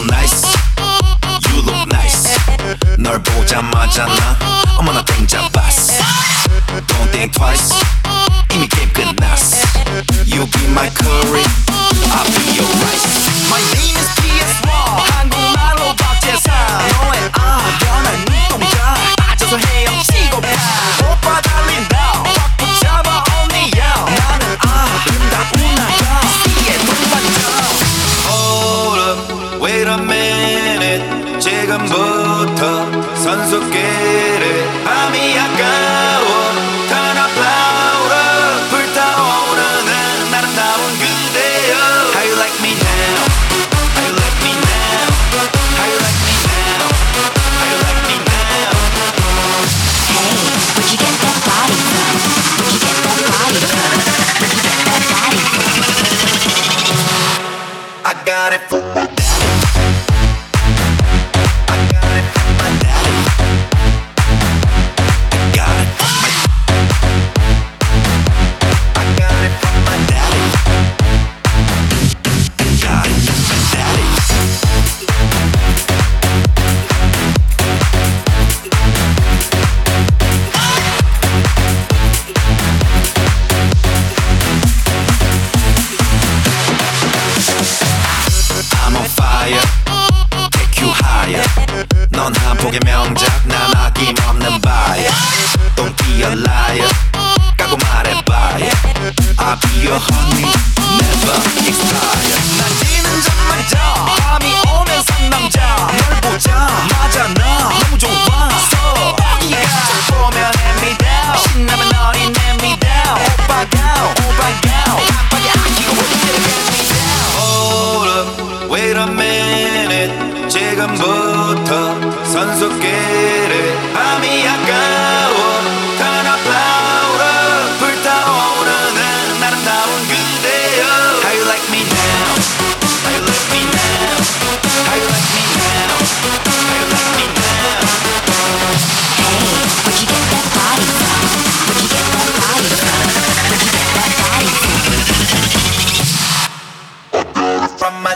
real nice. You look nice. 널 보자마자 나 어머나 땡잡았어. Don't think twice. 이미 게임 끝났어. You be my curry I'll be your rice. My name is PSY minute 지금부터 선수끼리 밤이 아까워 Turn up louder 불타오르는 아름다운 그대여 How you like me now? How you like me now? How you like me now? How you like me now? Hey, where'd you get that body from? Where'd you get that body from? Where'd you get that body from? I got it a minute. 지금부터 선수끼리 밤이 아까워. Turn up louder. 불타오르는 아름다운 그대여. How you like me now? How you like me now? How you like me now? How you like me now? Hey, where'd you get that body from? Where'd you get that body from? Where'd you get that body from? From my